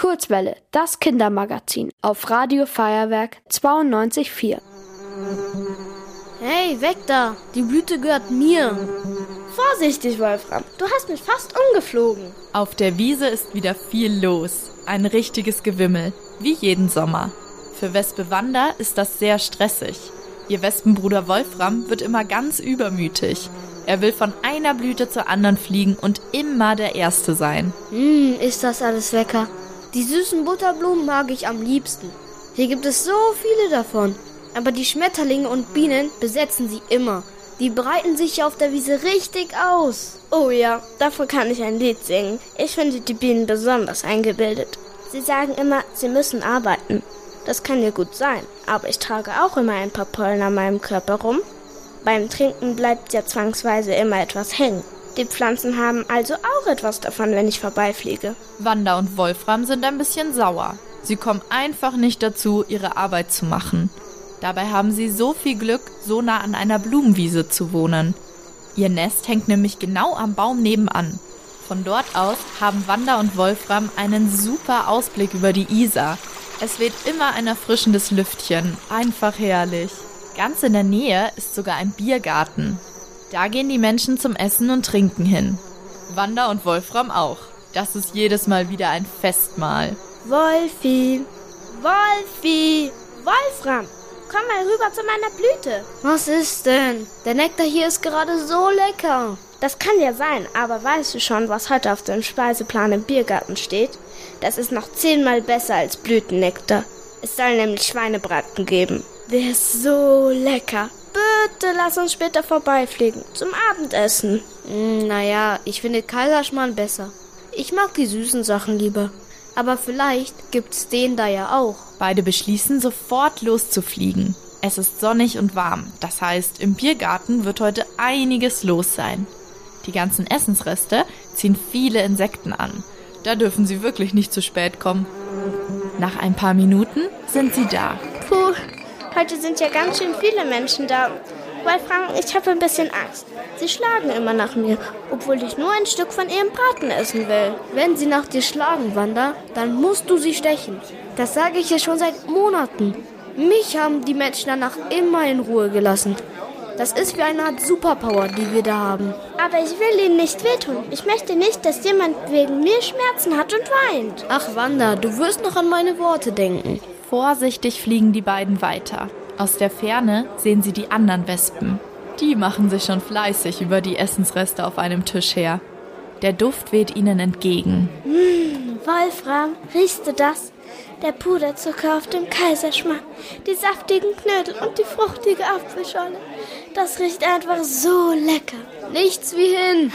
Kurzwelle, das Kindermagazin auf Radio Feuerwerk 92.4. Hey, weg da! Die Blüte gehört mir! Vorsichtig, Wolfram, du hast mich fast umgeflogen. Auf der Wiese ist wieder viel los. Ein richtiges Gewimmel, wie jeden Sommer. Für Wespe Wanda ist das sehr stressig. Ihr Wespenbruder Wolfram wird immer ganz übermütig. Er will von einer Blüte zur anderen fliegen und immer der Erste sein. Hm, ist das alles lecker. Die süßen Butterblumen mag ich am liebsten. Hier gibt es so viele davon. Aber die Schmetterlinge und Bienen besetzen sie immer. Die breiten sich auf der Wiese richtig aus. Oh ja, davon kann ich ein Lied singen. Ich finde die Bienen besonders eingebildet. Sie sagen immer, sie müssen arbeiten. Das kann ja gut sein, aber ich trage auch immer ein paar Pollen an meinem Körper rum. Beim Trinken bleibt ja zwangsweise immer etwas hängen. Die Pflanzen haben also auch etwas davon, wenn ich vorbeifliege. Wanda und Wolfram sind ein bisschen sauer. Sie kommen einfach nicht dazu, ihre Arbeit zu machen. Dabei haben sie so viel Glück, so nah an einer Blumenwiese zu wohnen. Ihr Nest hängt nämlich genau am Baum nebenan. Von dort aus haben Wanda und Wolfram einen super Ausblick über die Isar. Es weht immer ein erfrischendes Lüftchen. Einfach herrlich. Ganz in der Nähe ist sogar ein Biergarten. Da gehen die Menschen zum Essen und Trinken hin. Wanda und Wolfram auch. Das ist jedes Mal wieder ein Festmahl. Wolfi, Wolfi, Wolfram, komm mal rüber zu meiner Blüte. Was ist denn? Der Nektar hier ist gerade so lecker. Das kann ja sein, aber weißt du schon, was heute auf dem Speiseplan im Biergarten steht? Das ist noch zehnmal besser als Blütennektar. Es soll nämlich Schweinebraten geben. Der ist so lecker. Bitte lass uns später vorbeifliegen. Zum Abendessen. Hm, naja, ich finde Kaiserschmarrn besser. Ich mag die süßen Sachen lieber. Aber vielleicht gibt's den da ja auch. Beide beschließen, sofort loszufliegen. Es ist sonnig und warm. Das heißt, im Biergarten wird heute einiges los sein. Die ganzen Essensreste ziehen viele Insekten an. Da dürfen sie wirklich nicht zu spät kommen. Nach ein paar Minuten sind sie da. Heute sind ja ganz schön viele Menschen da. Wolfram, ich habe ein bisschen Angst. Sie schlagen immer nach mir, obwohl ich nur ein Stück von ihrem Braten essen will. Wenn sie nach dir schlagen, Wanda, dann musst du sie stechen. Das sage ich ja schon seit Monaten. Mich haben die Menschen danach immer in Ruhe gelassen. Das ist wie eine Art Superpower, die wir da haben. Aber ich will ihnen nicht wehtun. Ich möchte nicht, dass jemand wegen mir Schmerzen hat und weint. Ach, Wanda, du wirst noch an meine Worte denken. Vorsichtig fliegen die beiden weiter. Aus der Ferne sehen sie die anderen Wespen. Die machen sich schon fleißig über die Essensreste auf einem Tisch her. Der Duft weht ihnen entgegen. Mmh, Wolfram, riechst du das? Der Puderzucker auf dem Kaiserschmarrn, die saftigen Knödel und die fruchtige Apfelscholle. Das riecht einfach so lecker. Nichts wie hin.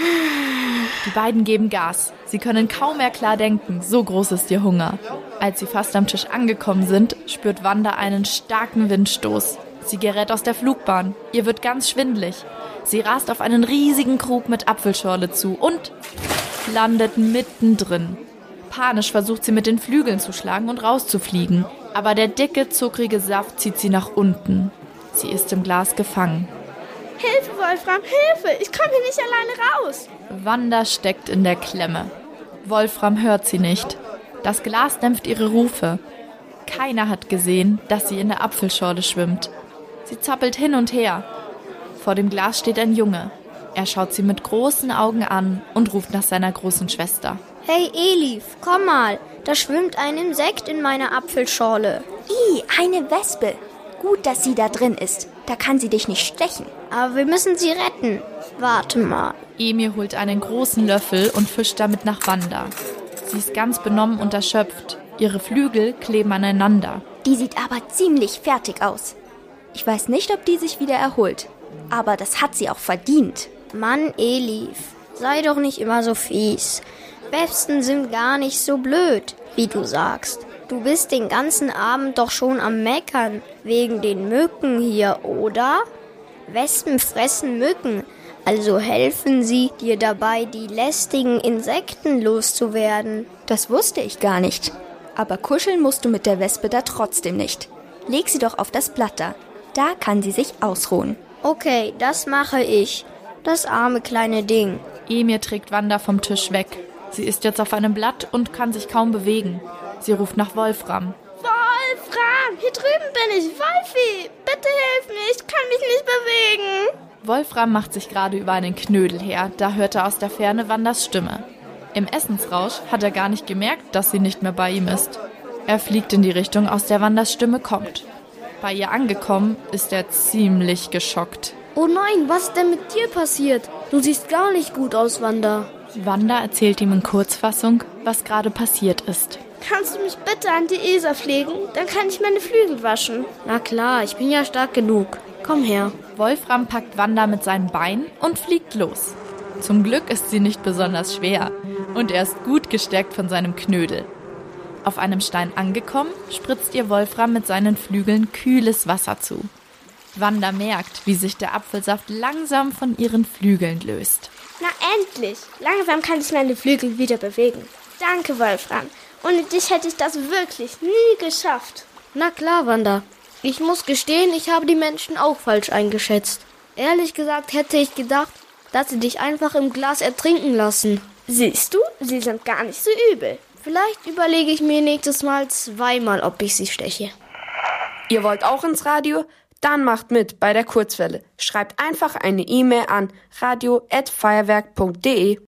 Die beiden geben Gas. Sie können kaum mehr klar denken, so groß ist ihr Hunger. Als sie fast am Tisch angekommen sind, spürt Wanda einen starken Windstoß. Sie gerät aus der Flugbahn. Ihr wird ganz schwindlig. Sie rast auf einen riesigen Krug mit Apfelschorle zu und landet mittendrin. Panisch versucht sie mit den Flügeln zu schlagen und rauszufliegen, aber der dicke, zuckrige Saft zieht sie nach unten. Sie ist im Glas gefangen. Hilfe, Wolfram, Hilfe! Ich komme hier nicht alleine raus! Wanda steckt in der Klemme. Wolfram hört sie nicht. Das Glas dämpft ihre Rufe. Keiner hat gesehen, dass sie in der Apfelschorle schwimmt. Sie zappelt hin und her. Vor dem Glas steht ein Junge. Er schaut sie mit großen Augen an und ruft nach seiner großen Schwester. Hey Elif, komm mal, da schwimmt ein Insekt in meiner Apfelschorle. I, eine Wespe. Gut, dass sie da drin ist. Da kann sie dich nicht stechen. Aber wir müssen sie retten. Warte mal. Emir holt einen großen Löffel und fischt damit nach Wanda. Sie ist ganz benommen und erschöpft. Ihre Flügel kleben aneinander. Die sieht aber ziemlich fertig aus. Ich weiß nicht, ob die sich wieder erholt. Aber das hat sie auch verdient. Mann, Elif, sei doch nicht immer so fies. Wespen sind gar nicht so blöd, wie du sagst. Du bist den ganzen Abend doch schon am Meckern wegen den Mücken hier, oder? Wespen fressen Mücken, also helfen sie dir dabei, die lästigen Insekten loszuwerden. Das wusste ich gar nicht. Aber kuscheln musst du mit der Wespe da trotzdem nicht. Leg sie doch auf das Blatt da. Da kann sie sich ausruhen. Okay, das mache ich. Das arme kleine Ding. Emir trägt Wanda vom Tisch weg. Sie ist jetzt auf einem Blatt und kann sich kaum bewegen. Sie ruft nach Wolfram. Wolfram, hier drüben bin ich. Wolfi, bitte hilf mir, ich kann mich nicht bewegen. Wolfram macht sich gerade über einen Knödel her, da hört er aus der Ferne Wanders Stimme. Im Essensrausch hat er gar nicht gemerkt, dass sie nicht mehr bei ihm ist. Er fliegt in die Richtung, aus der Wanders Stimme kommt. Bei ihr angekommen, ist er ziemlich geschockt. Oh nein, was ist denn mit dir passiert? Du siehst gar nicht gut aus, Wanda. Wanda erzählt ihm in Kurzfassung, was gerade passiert ist. Kannst du mich bitte an die Esa pflegen? Dann kann ich meine Flügel waschen. Na klar, ich bin ja stark genug. Komm her. Wolfram packt Wanda mit seinen Beinen und fliegt los. Zum Glück ist sie nicht besonders schwer und er ist gut gestärkt von seinem Knödel. Auf einem Stein angekommen, spritzt ihr Wolfram mit seinen Flügeln kühles Wasser zu. Wanda merkt, wie sich der Apfelsaft langsam von ihren Flügeln löst. Na endlich! Langsam kann ich meine Flügel wieder bewegen. Danke, Wolfram. Ohne dich hätte ich das wirklich nie geschafft. Na klar, Wanda. Ich muss gestehen, ich habe die Menschen auch falsch eingeschätzt. Ehrlich gesagt hätte ich gedacht, dass sie dich einfach im Glas ertrinken lassen. Siehst du, sie sind gar nicht so übel. Vielleicht überlege ich mir nächstes Mal zweimal, ob ich sie steche. Ihr wollt auch ins Radio? Dann macht mit bei der Kurzwelle. Schreibt einfach eine E-Mail an radio@feuerwerk.de.